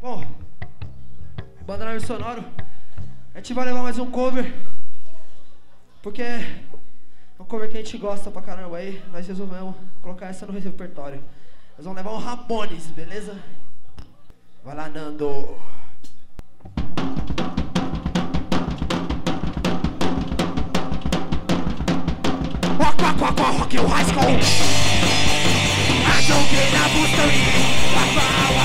Bom, Bandário Sonoro, a gente vai levar mais um cover. Porque é um cover que a gente gosta pra caramba aí. Nós resolvemos colocar essa no repertório. Nós vamos levar um Ramones, beleza? Vai lá, Nando. Rock, rock, rock, rock, rock, high school. I don't get a booster.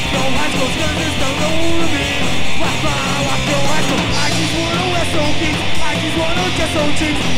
Thank you.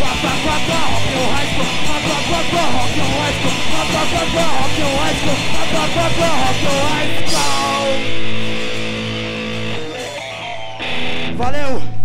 Rock, rock, rock, rock, rock your high school. Rock, rock, rock, rock, rock your high school. Rock, rock, rock, rock. your high school, up, up, up, up your high school. Valeu!